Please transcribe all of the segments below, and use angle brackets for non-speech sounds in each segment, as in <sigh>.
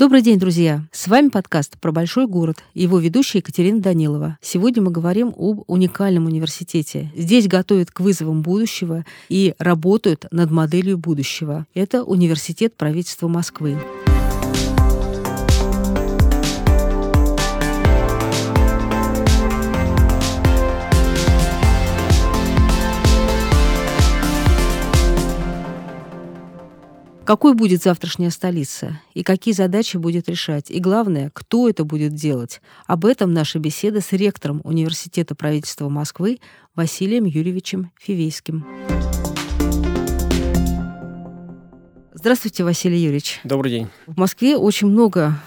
Добрый день, друзья! С вами подкаст про большой город его ведущая Екатерина Данилова. Сегодня мы говорим об уникальном университете. Здесь готовят к вызовам будущего и работают над моделью будущего. Это Университет правительства Москвы. Какой будет завтрашняя столица и какие задачи будет решать? И главное, кто это будет делать? Об этом наша беседа с ректором Университета правительства Москвы Василием Юрьевичем Фивейским. Здравствуйте, Василий Юрьевич. Добрый день. В Москве очень много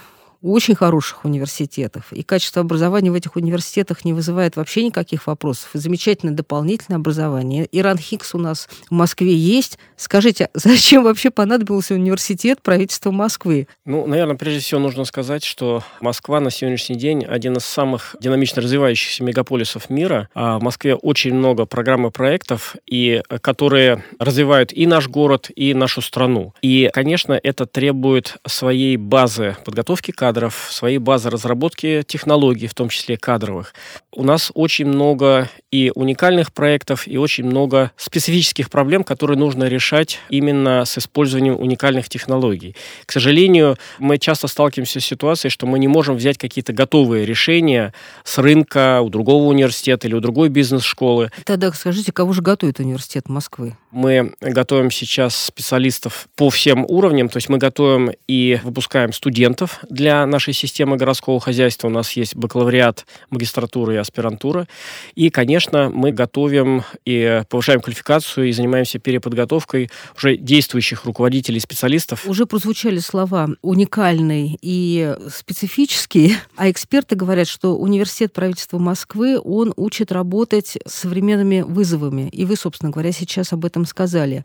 очень хороших университетов. И качество образования в этих университетах не вызывает вообще никаких вопросов. И замечательное дополнительное образование. Иран Хикс у нас в Москве есть. Скажите, зачем вообще понадобился университет правительства Москвы? Ну, наверное, прежде всего нужно сказать, что Москва на сегодняшний день один из самых динамично развивающихся мегаполисов мира. А в Москве очень много программ и проектов, и, которые развивают и наш город, и нашу страну. И, конечно, это требует своей базы подготовки кадров, кадров, своей базы разработки технологий, в том числе кадровых. У нас очень много и уникальных проектов, и очень много специфических проблем, которые нужно решать именно с использованием уникальных технологий. К сожалению, мы часто сталкиваемся с ситуацией, что мы не можем взять какие-то готовые решения с рынка у другого университета или у другой бизнес-школы. Тогда скажите, кого же готовит университет Москвы? Мы готовим сейчас специалистов по всем уровням, то есть мы готовим и выпускаем студентов для нашей системы городского хозяйства. У нас есть бакалавриат, магистратура и аспирантура. И, конечно, мы готовим и повышаем квалификацию и занимаемся переподготовкой уже действующих руководителей и специалистов. Уже прозвучали слова уникальный и специфический, а эксперты говорят, что университет правительства Москвы, он учит работать с современными вызовами. И вы, собственно говоря, сейчас об этом сказали.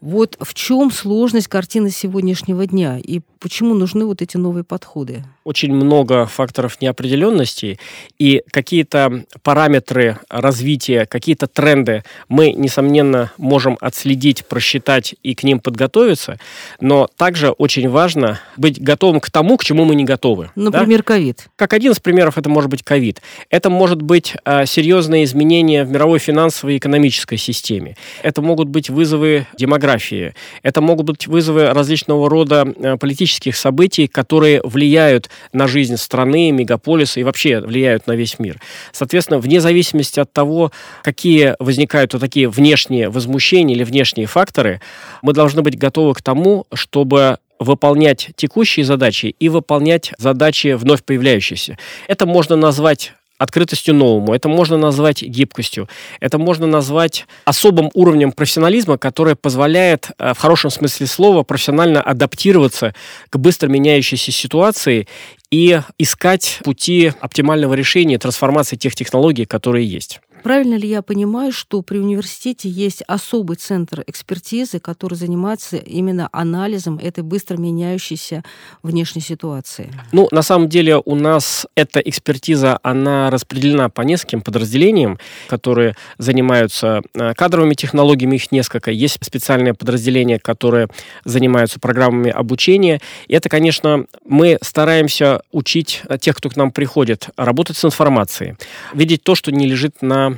Вот в чем сложность картины сегодняшнего дня и почему нужны вот эти новые подходы? Очень много факторов неопределенности и какие-то параметры развития, какие-то тренды мы, несомненно, можем отследить, просчитать и к ним подготовиться, но также очень важно быть готовым к тому, к чему мы не готовы. Например, ковид. Да? Как один из примеров это может быть ковид. Это может быть а, серьезные изменения в мировой финансовой и экономической системе. Это могут быть вызовы демографии демографии. Это могут быть вызовы различного рода э, политических событий, которые влияют на жизнь страны, мегаполиса и вообще влияют на весь мир. Соответственно, вне зависимости от того, какие возникают вот такие внешние возмущения или внешние факторы, мы должны быть готовы к тому, чтобы выполнять текущие задачи и выполнять задачи вновь появляющиеся. Это можно назвать открытостью новому. Это можно назвать гибкостью. Это можно назвать особым уровнем профессионализма, который позволяет э, в хорошем смысле слова профессионально адаптироваться к быстро меняющейся ситуации и искать пути оптимального решения трансформации тех технологий, которые есть. Правильно ли я понимаю, что при университете есть особый центр экспертизы, который занимается именно анализом этой быстро меняющейся внешней ситуации? Ну, на самом деле у нас эта экспертиза, она распределена по нескольким подразделениям, которые занимаются э, кадровыми технологиями, их несколько. Есть специальные подразделения, которые занимаются программами обучения. И это, конечно, мы стараемся учить тех, кто к нам приходит, работать с информацией, видеть то, что не лежит на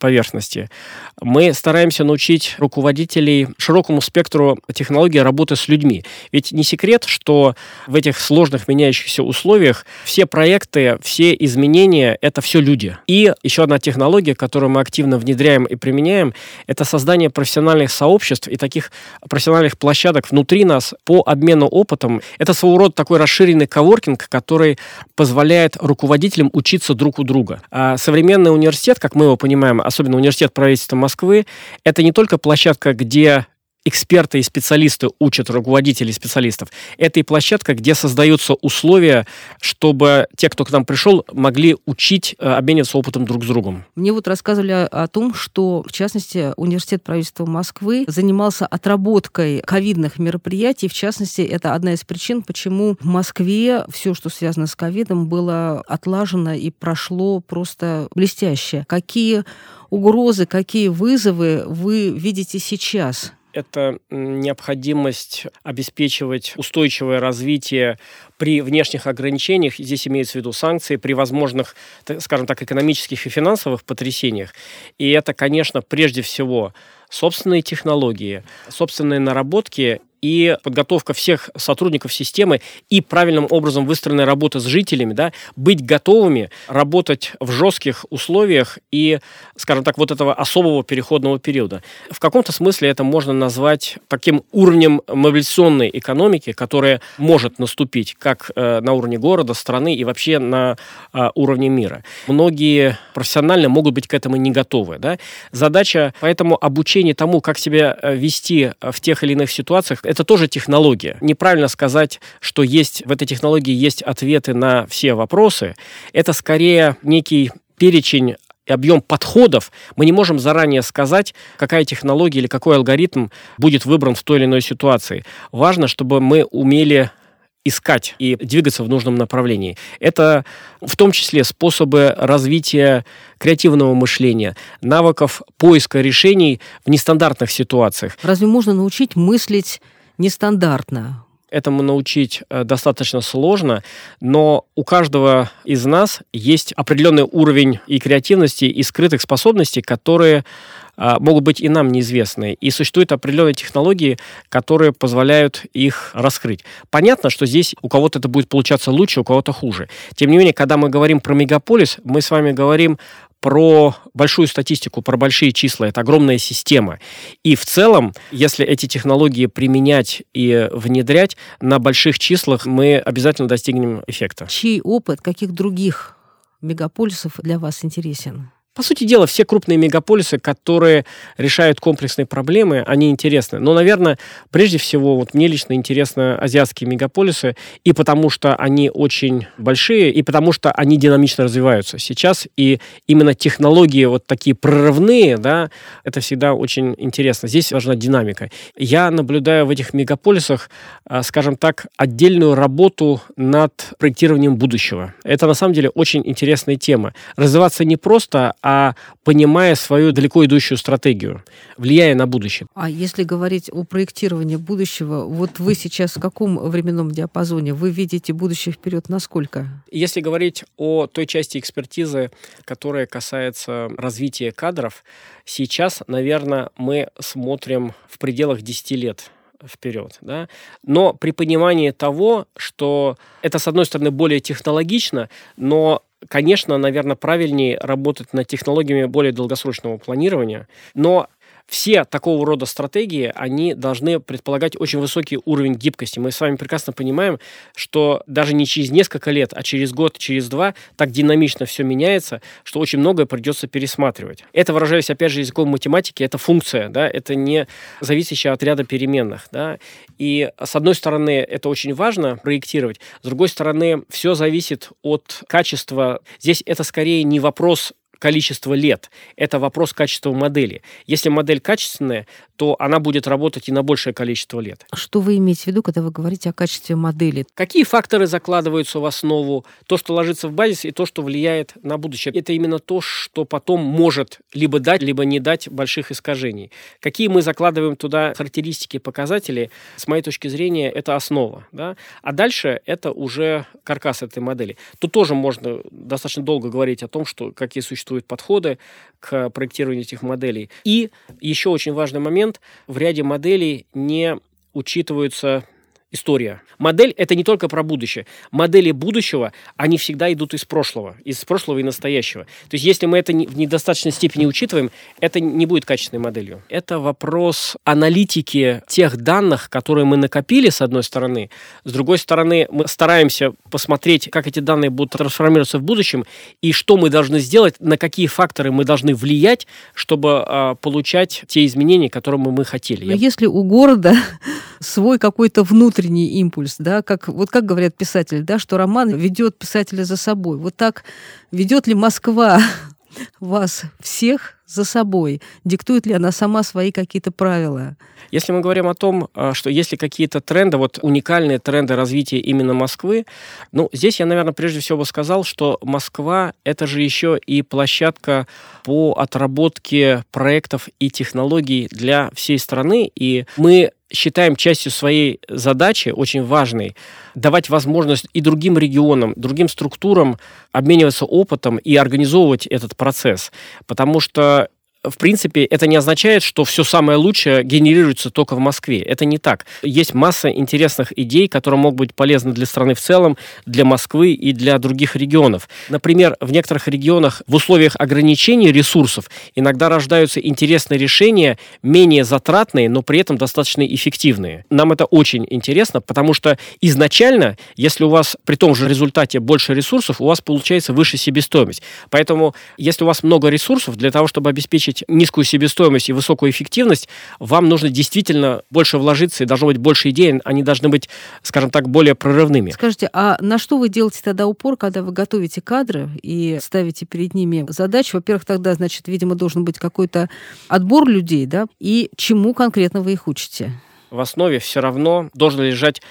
поверхности. Мы стараемся научить руководителей широкому спектру технологий работы с людьми. Ведь не секрет, что в этих сложных меняющихся условиях все проекты, все изменения — это все люди. И еще одна технология, которую мы активно внедряем и применяем, это создание профессиональных сообществ и таких профессиональных площадок внутри нас по обмену опытом. Это своего рода такой расширенный коворкинг, который позволяет руководителям учиться друг у друга. А современный университет, как мы его понимаем, особенно университет правительства Москвы, это не только площадка, где эксперты и специалисты учат руководителей специалистов. Это и площадка, где создаются условия, чтобы те, кто к нам пришел, могли учить, э, обмениваться опытом друг с другом. Мне вот рассказывали о том, что, в частности, Университет правительства Москвы занимался отработкой ковидных мероприятий. В частности, это одна из причин, почему в Москве все, что связано с ковидом, было отлажено и прошло просто блестяще. Какие угрозы, какие вызовы вы видите сейчас? Это необходимость обеспечивать устойчивое развитие при внешних ограничениях, здесь имеется в виду санкции, при возможных, скажем так, экономических и финансовых потрясениях. И это, конечно, прежде всего собственные технологии, собственные наработки и подготовка всех сотрудников системы и правильным образом выстроенная работа с жителями, да, быть готовыми работать в жестких условиях и, скажем так, вот этого особого переходного периода. В каком-то смысле это можно назвать таким уровнем мобилизационной экономики, которая может наступить как э, на уровне города, страны и вообще на э, уровне мира. Многие профессионально могут быть к этому не готовы. Да? Задача поэтому обучение тому, как себя э, вести в тех или иных ситуациях, это тоже технология. Неправильно сказать, что есть в этой технологии есть ответы на все вопросы. Это скорее некий перечень объем подходов, мы не можем заранее сказать, какая технология или какой алгоритм будет выбран в той или иной ситуации. Важно, чтобы мы умели искать и двигаться в нужном направлении. Это в том числе способы развития креативного мышления, навыков поиска решений в нестандартных ситуациях. Разве можно научить мыслить нестандартно. Этому научить э, достаточно сложно, но у каждого из нас есть определенный уровень и креативности, и скрытых способностей, которые а, могут быть и нам неизвестны. И существуют определенные технологии, которые позволяют их раскрыть. Понятно, что здесь у кого-то это будет получаться лучше, у кого-то хуже. Тем не менее, когда мы говорим про мегаполис, мы с вами говорим про большую статистику, про большие числа. Это огромная система. И в целом, если эти технологии применять и внедрять на больших числах, мы обязательно достигнем эффекта. Чей опыт, каких других мегаполисов для вас интересен? По сути дела, все крупные мегаполисы, которые решают комплексные проблемы, они интересны. Но, наверное, прежде всего, вот мне лично интересны азиатские мегаполисы, и потому что они очень большие, и потому что они динамично развиваются сейчас, и именно технологии вот такие прорывные, да, это всегда очень интересно. Здесь важна динамика. Я наблюдаю в этих мегаполисах, а, скажем так, отдельную работу над проектированием будущего. Это, на самом деле, очень интересная тема. Развиваться не просто, а понимая свою далеко идущую стратегию, влияя на будущее. А если говорить о проектировании будущего, вот вы сейчас в каком временном диапазоне? Вы видите будущее вперед насколько? Если говорить о той части экспертизы, которая касается развития кадров, сейчас, наверное, мы смотрим в пределах 10 лет вперед. Да? Но при понимании того, что это, с одной стороны, более технологично, но Конечно, наверное, правильнее работать над технологиями более долгосрочного планирования, но все такого рода стратегии, они должны предполагать очень высокий уровень гибкости. Мы с вами прекрасно понимаем, что даже не через несколько лет, а через год, через два так динамично все меняется, что очень многое придется пересматривать. Это, выражаясь опять же языком математики, это функция, да, это не зависящая от ряда переменных. Да. И с одной стороны, это очень важно проектировать, с другой стороны, все зависит от качества. Здесь это скорее не вопрос количество лет. Это вопрос качества модели. Если модель качественная, то она будет работать и на большее количество лет. Что вы имеете в виду, когда вы говорите о качестве модели? Какие факторы закладываются в основу? То, что ложится в базис, и то, что влияет на будущее. Это именно то, что потом может либо дать, либо не дать больших искажений. Какие мы закладываем туда характеристики, показатели, с моей точки зрения, это основа. Да? А дальше это уже каркас этой модели. Тут тоже можно достаточно долго говорить о том, что какие существуют подходы к проектированию этих моделей. И еще очень важный момент в ряде моделей не учитываются история. Модель — это не только про будущее. Модели будущего, они всегда идут из прошлого, из прошлого и настоящего. То есть если мы это в недостаточной степени учитываем, это не будет качественной моделью. Это вопрос аналитики тех данных, которые мы накопили, с одной стороны. С другой стороны, мы стараемся посмотреть, как эти данные будут трансформироваться в будущем, и что мы должны сделать, на какие факторы мы должны влиять, чтобы э, получать те изменения, которые мы хотели. Но Я... если у города <laughs> свой какой-то внутренний импульс, да, как, вот как говорят писатели, да, что роман ведет писателя за собой. Вот так ведет ли Москва <laughs> вас всех за собой? Диктует ли она сама свои какие-то правила? Если мы говорим о том, а, что есть ли какие-то тренды, вот уникальные тренды развития именно Москвы, ну, здесь я, наверное, прежде всего бы сказал, что Москва — это же еще и площадка по отработке проектов и технологий для всей страны, и мы считаем частью своей задачи, очень важной, давать возможность и другим регионам, другим структурам обмениваться опытом и организовывать этот процесс. Потому что в принципе, это не означает, что все самое лучшее генерируется только в Москве. Это не так. Есть масса интересных идей, которые могут быть полезны для страны в целом, для Москвы и для других регионов. Например, в некоторых регионах в условиях ограничений ресурсов иногда рождаются интересные решения, менее затратные, но при этом достаточно эффективные. Нам это очень интересно, потому что изначально, если у вас при том же результате больше ресурсов, у вас получается выше себестоимость. Поэтому, если у вас много ресурсов, для того, чтобы обеспечить обеспечить низкую себестоимость и высокую эффективность, вам нужно действительно больше вложиться, и должно быть больше идей, они должны быть, скажем так, более прорывными. Скажите, а на что вы делаете тогда упор, когда вы готовите кадры и ставите перед ними задачи? Во-первых, тогда, значит, видимо, должен быть какой-то отбор людей, да? И чему конкретно вы их учите? В основе все равно должен лежать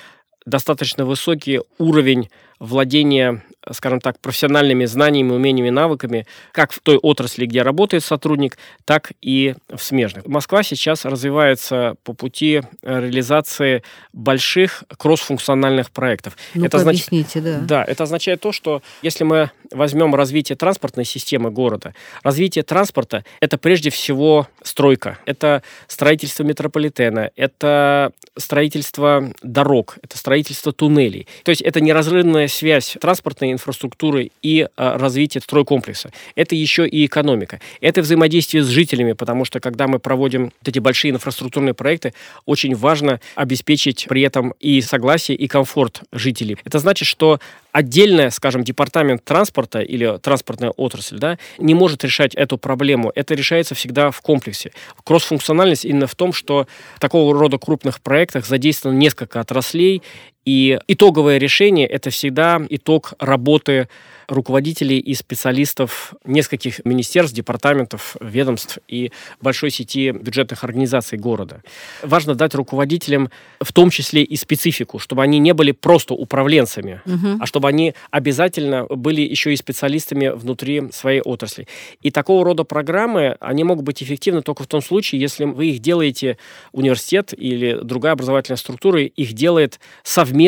достаточно высокий уровень владения скажем так, профессиональными знаниями, умениями, навыками, как в той отрасли, где работает сотрудник, так и в смежных. Москва сейчас развивается по пути реализации больших кроссфункциональных проектов. Ну, это знач... объясните, да. Да, это означает то, что если мы возьмем развитие транспортной системы города, развитие транспорта – это прежде всего стройка, это строительство метрополитена, это строительство дорог, это строительство туннелей. То есть это неразрывная связь транспортной инфраструктуры и а, развития стройкомплекса. Это еще и экономика. Это взаимодействие с жителями, потому что когда мы проводим вот эти большие инфраструктурные проекты, очень важно обеспечить при этом и согласие, и комфорт жителей. Это значит, что отдельная, скажем, департамент транспорта или транспортная отрасль да, не может решать эту проблему. Это решается всегда в комплексе. Кроссфункциональность именно в том, что в такого рода крупных проектах задействовано несколько отраслей, и итоговое решение – это всегда итог работы руководителей и специалистов нескольких министерств, департаментов, ведомств и большой сети бюджетных организаций города. Важно дать руководителям в том числе и специфику, чтобы они не были просто управленцами, угу. а чтобы они обязательно были еще и специалистами внутри своей отрасли. И такого рода программы, они могут быть эффективны только в том случае, если вы их делаете, университет или другая образовательная структура их делает совместно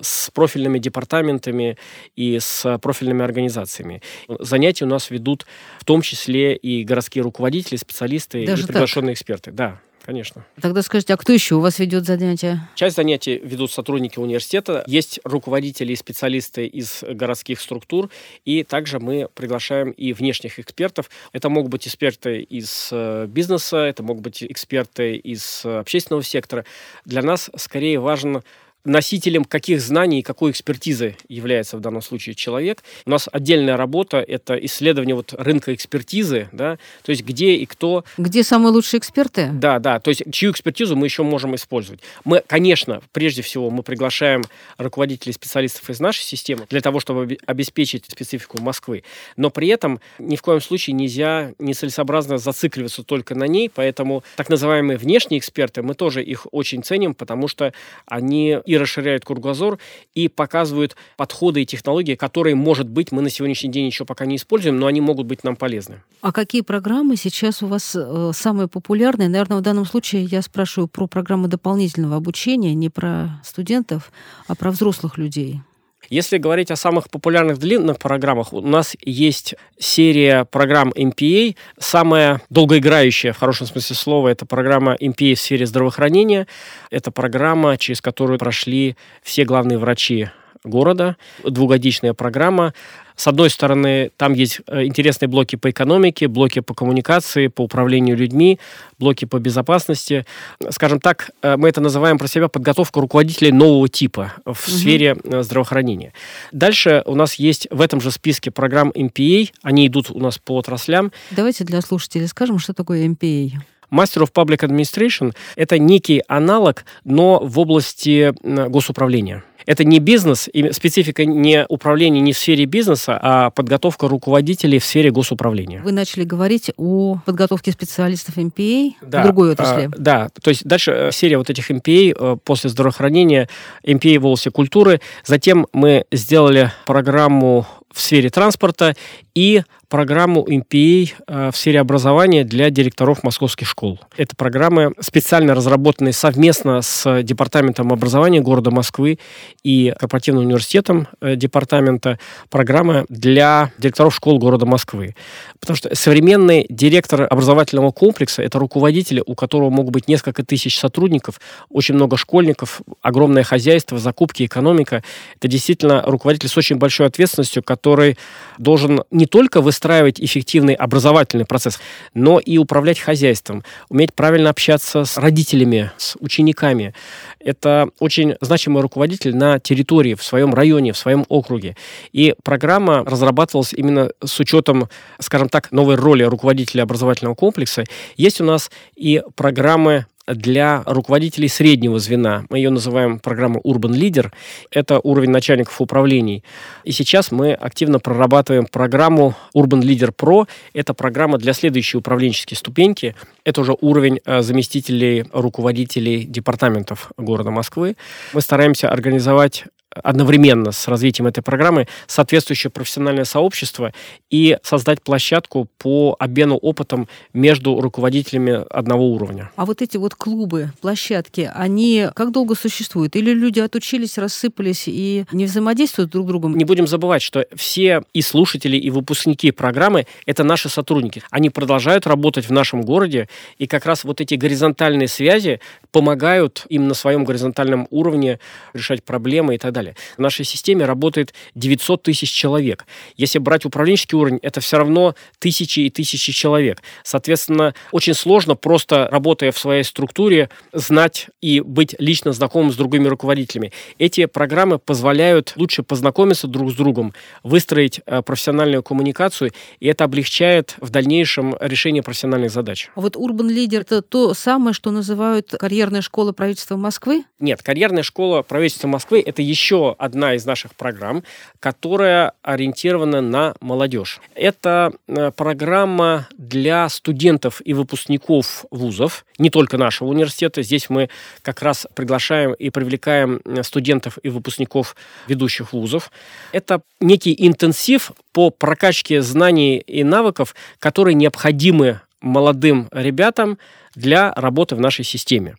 с профильными департаментами и с профильными организациями. Занятия у нас ведут в том числе и городские руководители, специалисты Даже и приглашенные так? эксперты. Да, конечно. Тогда скажите, а кто еще у вас ведет занятия? Часть занятий ведут сотрудники университета, есть руководители и специалисты из городских структур, и также мы приглашаем и внешних экспертов. Это могут быть эксперты из э, бизнеса, это могут быть эксперты из э, общественного сектора. Для нас скорее важен носителем каких знаний и какой экспертизы является в данном случае человек. У нас отдельная работа – это исследование вот рынка экспертизы, да, то есть где и кто. Где самые лучшие эксперты? Да, да, то есть чью экспертизу мы еще можем использовать. Мы, конечно, прежде всего мы приглашаем руководителей специалистов из нашей системы для того, чтобы обеспечить специфику Москвы, но при этом ни в коем случае нельзя нецелесообразно зацикливаться только на ней, поэтому так называемые внешние эксперты, мы тоже их очень ценим, потому что они и расширяют кругозор, и показывают подходы и технологии, которые, может быть, мы на сегодняшний день еще пока не используем, но они могут быть нам полезны. А какие программы сейчас у вас э, самые популярные? Наверное, в данном случае я спрашиваю про программы дополнительного обучения, не про студентов, а про взрослых людей. Если говорить о самых популярных длинных программах, у нас есть серия программ MPA. Самая долгоиграющая, в хорошем смысле слова, это программа MPA в сфере здравоохранения. Это программа, через которую прошли все главные врачи города. Двухгодичная программа. С одной стороны, там есть э, интересные блоки по экономике, блоки по коммуникации, по управлению людьми, блоки по безопасности. Скажем так, э, мы это называем про себя подготовка руководителей нового типа в угу. сфере э, здравоохранения. Дальше у нас есть в этом же списке программ MPA. Они идут у нас по отраслям. Давайте для слушателей скажем, что такое MPA. Master of Public Administration – это некий аналог, но в области госуправления. Это не бизнес, и специфика не управления не в сфере бизнеса, а подготовка руководителей в сфере госуправления. Вы начали говорить о подготовке специалистов MPA да, в другой отрасли. А, да, то есть дальше э, серия вот этих MPA э, после здравоохранения, MPA в области культуры. Затем мы сделали программу в сфере транспорта и программу MPA э, в сфере образования для директоров московских школ. Это программы, специально разработанные совместно с Департаментом образования города Москвы и Корпоративным университетом э, департамента, программы для директоров школ города Москвы. Потому что современный директор образовательного комплекса – это руководитель, у которого могут быть несколько тысяч сотрудников, очень много школьников, огромное хозяйство, закупки, экономика. Это действительно руководитель с очень большой ответственностью, который должен не только выстраивать эффективный образовательный процесс, но и управлять хозяйством, уметь правильно общаться с родителями, с учениками. Это очень значимый руководитель на территории, в своем районе, в своем округе. И программа разрабатывалась именно с учетом, скажем так, новой роли руководителя образовательного комплекса. Есть у нас и программы для руководителей среднего звена. Мы ее называем программа Urban Leader. Это уровень начальников управлений. И сейчас мы активно прорабатываем программу Urban Leader Pro. Это программа для следующей управленческой ступеньки. Это уже уровень э, заместителей руководителей департаментов города Москвы. Мы стараемся организовать одновременно с развитием этой программы соответствующее профессиональное сообщество и создать площадку по обмену опытом между руководителями одного уровня. А вот эти вот клубы, площадки, они как долго существуют? Или люди отучились, рассыпались и не взаимодействуют друг с другом? Не будем забывать, что все и слушатели, и выпускники программы — это наши сотрудники. Они продолжают работать в нашем городе, и как раз вот эти горизонтальные связи помогают им на своем горизонтальном уровне решать проблемы и так далее. В нашей системе работает 900 тысяч человек. Если брать управленческий уровень, это все равно тысячи и тысячи человек. Соответственно, очень сложно просто работая в своей структуре знать и быть лично знакомым с другими руководителями. Эти программы позволяют лучше познакомиться друг с другом, выстроить э, профессиональную коммуникацию, и это облегчает в дальнейшем решение профессиональных задач. А вот Urban Leader это то самое, что называют карьерой карьерная школа правительства Москвы? Нет, карьерная школа правительства Москвы – это еще одна из наших программ, которая ориентирована на молодежь. Это э, программа для студентов и выпускников вузов, не только нашего университета. Здесь мы как раз приглашаем и привлекаем э, студентов и выпускников ведущих вузов. Это некий интенсив по прокачке знаний и навыков, которые необходимы молодым ребятам для работы в нашей системе.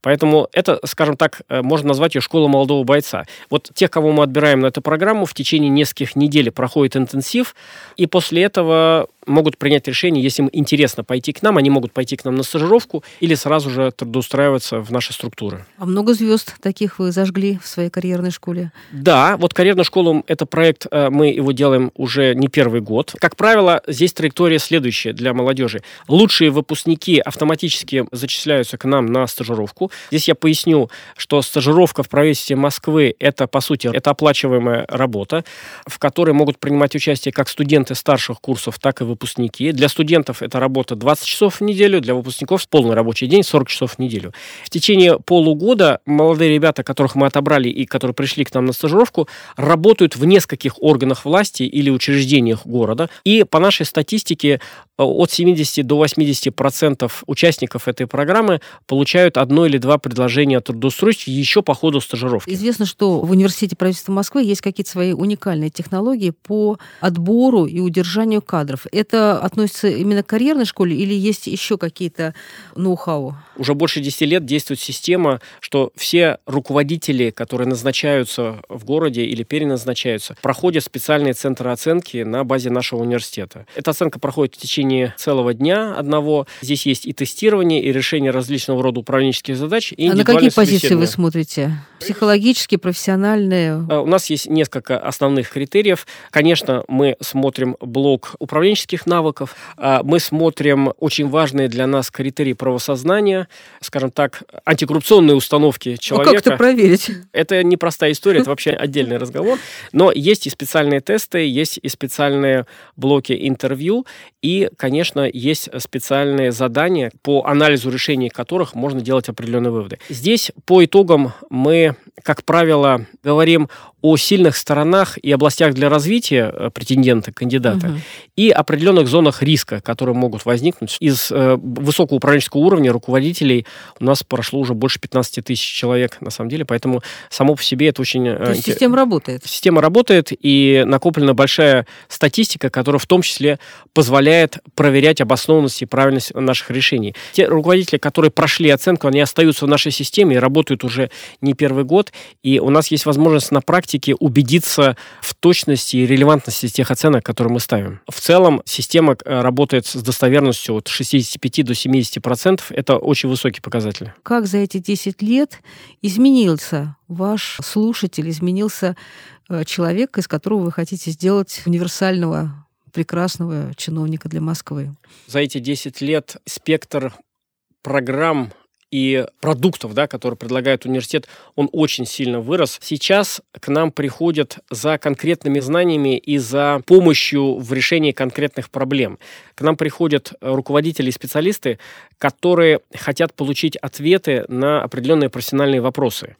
Поэтому это, скажем так, э, можно назвать ее школа молодого бойца. Вот тех, кого мы отбираем на эту программу, в течение нескольких недель проходит интенсив, и после этого могут принять решение, если им интересно пойти к нам, они могут пойти к нам на стажировку или сразу же трудоустраиваться в наши структуры. А много звезд таких вы зажгли в своей карьерной школе? Да, вот карьерная школа – это проект, э, мы его делаем уже не первый год. Как правило, здесь траектория следующая для молодежи. Лучшие выпускники автоматически зачисляются к нам на стажировку. Здесь я поясню, что стажировка в правительстве Москвы – это, по сути, это оплачиваемая работа, в которой могут принимать участие как студенты старших курсов, так и выпускники выпускники. Для студентов это работа 20 часов в неделю, для выпускников полный рабочий день 40 часов в неделю. В течение полугода молодые ребята, которых мы отобрали и которые пришли к нам на стажировку, работают в нескольких органах власти или учреждениях города. И по нашей статистике от 70 до 80 процентов участников этой программы получают одно или два предложения о трудоустройстве еще по ходу стажировки. Известно, что в Университете правительства Москвы есть какие-то свои уникальные технологии по отбору и удержанию кадров. Это относится именно к карьерной школе или есть еще какие-то ноу-хау? Уже больше 10 лет действует система, что все руководители, которые назначаются в городе или переназначаются, проходят специальные центры оценки на базе нашего университета. Эта оценка проходит в течение целого дня одного. Здесь есть и тестирование, и решение различного рода управленческих задач, задач и А на какие позиции вы смотрите? Психологические, профессиональные? А, у нас есть несколько основных критериев. Конечно, мы смотрим блок управленческих навыков, а, мы смотрим очень важные для нас критерии правосознания, скажем так, антикоррупционные установки человека. Ну, как это проверить? Это непростая история, это вообще отдельный разговор. Но есть и специальные тесты, есть и специальные блоки интервью, и, конечно, есть специальные задания, по анализу решений которых можно делать определенные выводы. Здесь по итогам мы как правило, говорим о сильных сторонах и областях для развития э, претендента, кандидата, угу. и определенных зонах риска, которые могут возникнуть. Из э, высокого управленческого уровня руководителей у нас прошло уже больше 15 тысяч человек, на самом деле, поэтому само по себе это очень... Э, То есть система работает? Система работает, и накоплена большая статистика, которая в том числе позволяет проверять обоснованность и правильность наших решений. Те руководители, которые прошли оценку, они остаются в нашей системе и работают уже не первый год, и у нас есть возможность на практике практике убедиться в точности и релевантности тех оценок, которые мы ставим. В целом система э, работает с достоверностью от 65 до 70 процентов. Это очень высокий показатель. Как за эти 10 лет изменился ваш слушатель, изменился э, человек, из которого вы хотите сделать универсального прекрасного чиновника для Москвы? За эти 10 лет спектр программ и продуктов, да, которые предлагает университет, он очень сильно вырос. Сейчас к нам приходят за конкретными знаниями и за помощью в решении конкретных проблем. К нам приходят руководители и специалисты, которые хотят получить ответы на определенные профессиональные вопросы.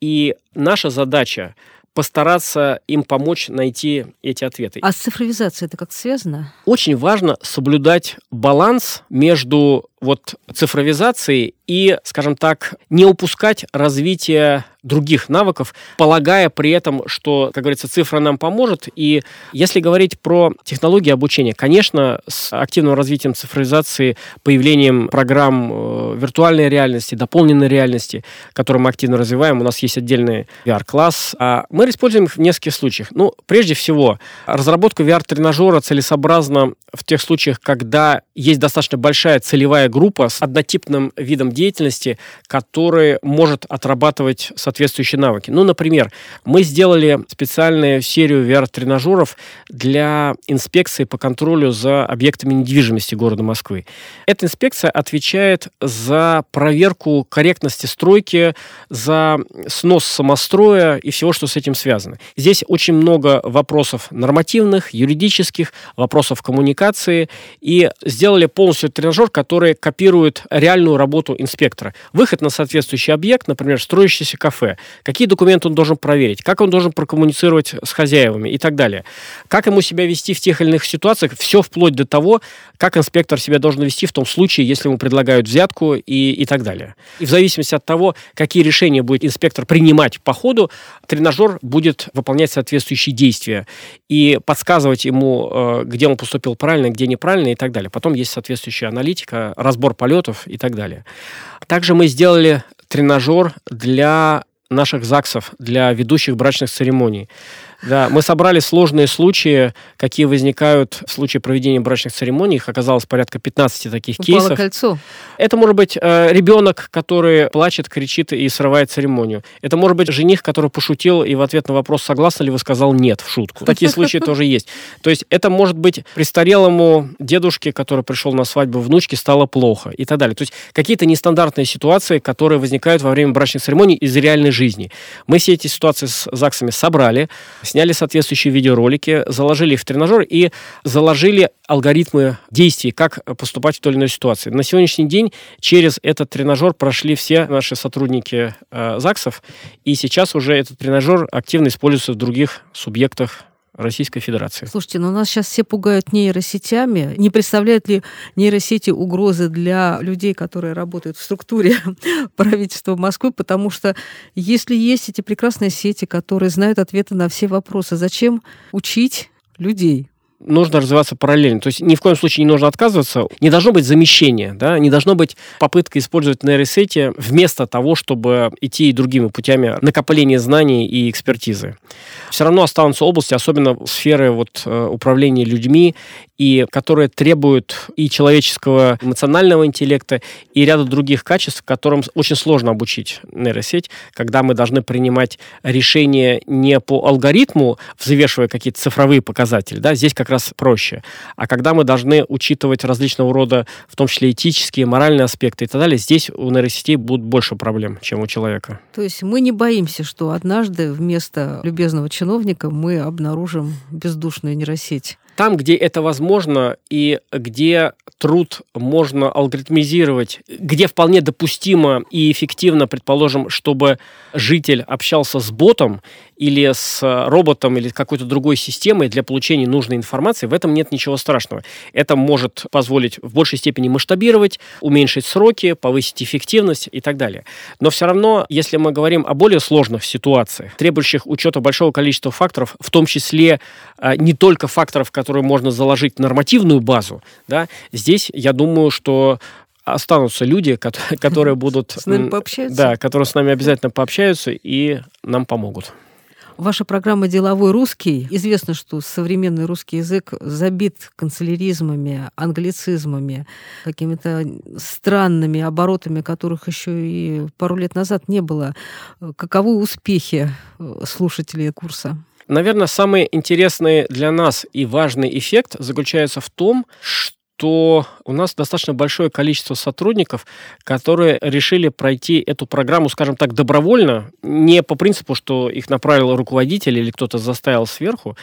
И наша задача постараться им помочь найти эти ответы. А с цифровизацией это как связано? Очень важно соблюдать баланс между вот цифровизацией и, скажем так, не упускать развитие других навыков, полагая при этом, что, как говорится, цифра нам поможет. И если говорить про технологии обучения, конечно, с активным развитием цифровизации, появлением программ э, виртуальной реальности, дополненной реальности, которые мы активно развиваем, у нас есть отдельный VR-класс, а мы используем их в нескольких случаях. Ну, прежде всего, разработку VR-тренажера целесообразно в тех случаях, когда есть достаточно большая целевая группа с однотипным видом деятельности, который может отрабатывать соответствующие навыки. Ну, например, мы сделали специальную серию VR-тренажеров для инспекции по контролю за объектами недвижимости города Москвы. Эта инспекция отвечает за проверку корректности стройки, за снос самостроя и всего, что с этим связано. Здесь очень много вопросов нормативных, юридических, вопросов коммуникации, и сделали полностью тренажер, который копирует реальную работу инспектора. Выход на соответствующий объект, например, строящееся кафе, какие документы он должен проверить, как он должен прокоммуницировать с хозяевами и так далее. Как ему себя вести в тех или иных ситуациях, все вплоть до того, как инспектор себя должен вести в том случае, если ему предлагают взятку и, и так далее. И в зависимости от того, какие решения будет инспектор принимать по ходу, тренажер будет выполнять соответствующие действия и подсказывать ему, э, где он поступил правильно, где неправильно и так далее. Потом есть соответствующая аналитика, разбор полетов и так далее. Также мы сделали тренажер для наших ЗАГСов, для ведущих брачных церемоний. Да, мы собрали сложные случаи, какие возникают в случае проведения брачных церемоний. Их оказалось порядка 15 таких Упало кейсов. кольцо. Это может быть э, ребенок, который плачет, кричит и срывает церемонию. Это может быть жених, который пошутил и в ответ на вопрос, согласны ли вы, сказал нет в шутку. Такие случаи тоже есть. То есть это может быть престарелому дедушке, который пришел на свадьбу внучки, стало плохо и так далее. То есть какие-то нестандартные ситуации, которые возникают во время брачных церемоний из реальной жизни. Мы все эти ситуации с ЗАГСами собрали, сняли соответствующие видеоролики, заложили их в тренажер и заложили алгоритмы действий, как поступать в той или иной ситуации. На сегодняшний день через этот тренажер прошли все наши сотрудники э, ЗАГСов, и сейчас уже этот тренажер активно используется в других субъектах Российской Федерации. Слушайте, но ну нас сейчас все пугают нейросетями. Не представляют ли нейросети угрозы для людей, которые работают в структуре <laughs> правительства Москвы? Потому что если есть эти прекрасные сети, которые знают ответы на все вопросы, зачем учить людей? Нужно развиваться параллельно. То есть ни в коем случае не нужно отказываться. Не должно быть замещения, да? не должно быть попытка использовать нейросети вместо того, чтобы идти и другими путями накопления знаний и экспертизы. Все равно останутся области, особенно сферы вот, э, управления людьми и которые требуют и человеческого эмоционального интеллекта, и ряда других качеств, которым очень сложно обучить нейросеть, когда мы должны принимать решения не по алгоритму, взвешивая какие-то цифровые показатели, да, здесь как раз проще, а когда мы должны учитывать различного рода, в том числе этические, моральные аспекты и так далее, здесь у нейросетей будут больше проблем, чем у человека. То есть мы не боимся, что однажды вместо любезного чиновника мы обнаружим бездушную нейросеть. Там, где это возможно и где труд можно алгоритмизировать, где вполне допустимо и эффективно, предположим, чтобы житель общался с ботом или с роботом или какой-то другой системой для получения нужной информации, в этом нет ничего страшного. Это может позволить в большей степени масштабировать, уменьшить сроки, повысить эффективность и так далее. Но все равно, если мы говорим о более сложных ситуациях, требующих учета большого количества факторов, в том числе а, не только факторов, которые можно заложить в нормативную базу, да, здесь я думаю, что останутся люди, которые будут... С нами пообщаются? Да, которые с нами обязательно пообщаются и нам помогут. Ваша программа «Деловой русский». Известно, что современный русский язык забит канцеляризмами, англицизмами, какими-то странными оборотами, которых еще и пару лет назад не было. Каковы успехи слушателей курса? Наверное, самый интересный для нас и важный эффект заключается в том, что то у нас достаточно большое количество сотрудников, которые решили пройти эту программу, скажем так, добровольно, не по принципу, что их направил руководитель или кто-то заставил сверху,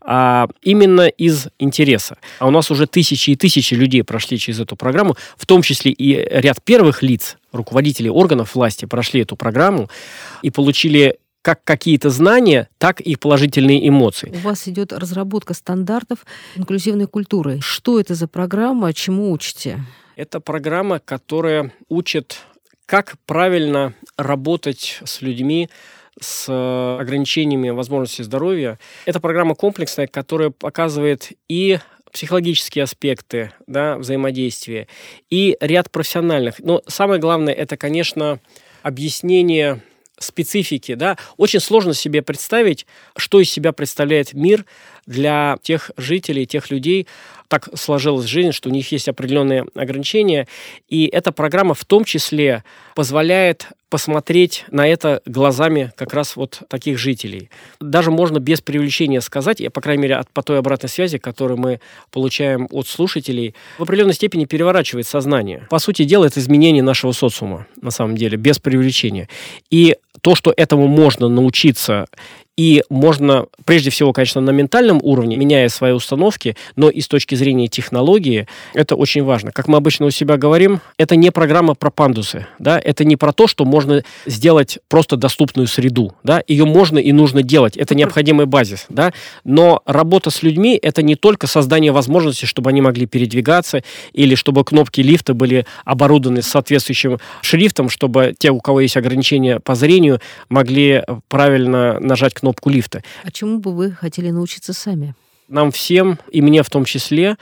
а именно из интереса. А у нас уже тысячи и тысячи людей прошли через эту программу, в том числе и ряд первых лиц, руководителей органов власти прошли эту программу и получили как какие-то знания, так и положительные эмоции. У вас идет разработка стандартов инклюзивной культуры. Что это за программа, чему учите? Это программа, которая учит, как правильно работать с людьми с ограничениями возможностей здоровья. Это программа комплексная, которая показывает и психологические аспекты да, взаимодействия, и ряд профессиональных. Но самое главное, это, конечно, объяснение специфики, да, очень сложно себе представить, что из себя представляет мир для тех жителей, тех людей, так сложилась жизнь, что у них есть определенные ограничения. И эта программа в том числе позволяет посмотреть на это глазами как раз вот таких жителей. Даже можно без привлечения сказать, я, по крайней мере, от, по той обратной связи, которую мы получаем от слушателей, в определенной степени переворачивает сознание. По сути дела, это изменение нашего социума, на самом деле, без привлечения. И то, что этому можно научиться и можно, прежде всего, конечно, на ментальном уровне, меняя свои установки, но и с точки зрения технологии, это очень важно. Как мы обычно у себя говорим, это не программа про пандусы, да, это не про то, что можно сделать просто доступную среду, да, ее можно и нужно делать, это необходимый базис, да, но работа с людьми – это не только создание возможности, чтобы они могли передвигаться, или чтобы кнопки лифта были оборудованы соответствующим шрифтом, чтобы те, у кого есть ограничения по зрению, могли правильно нажать кнопку лифта. А чему бы вы хотели научиться сами? Нам всем, и мне в том числе,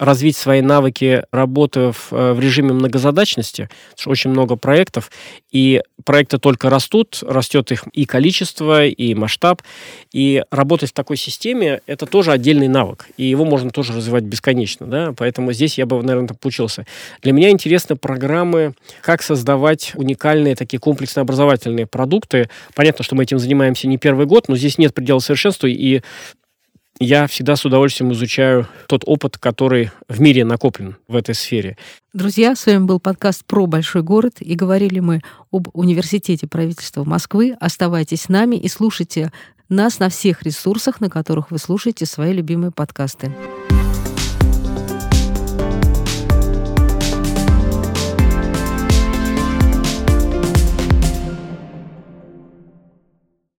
развить свои навыки работы в, э, в режиме многозадачности. Очень много проектов, и проекты только растут, растет их и количество, и масштаб. И работать в такой системе – это тоже отдельный навык, и его можно тоже развивать бесконечно. Да? Поэтому здесь я бы, наверное, поучился. Для меня интересны программы, как создавать уникальные такие комплексные образовательные продукты. Понятно, что мы этим занимаемся не первый год, но здесь нет предела совершенства, и я всегда с удовольствием изучаю тот опыт, который в мире накоплен в этой сфере. Друзья, с вами был подкаст про большой город, и говорили мы об университете правительства Москвы. Оставайтесь с нами и слушайте нас на всех ресурсах, на которых вы слушаете свои любимые подкасты.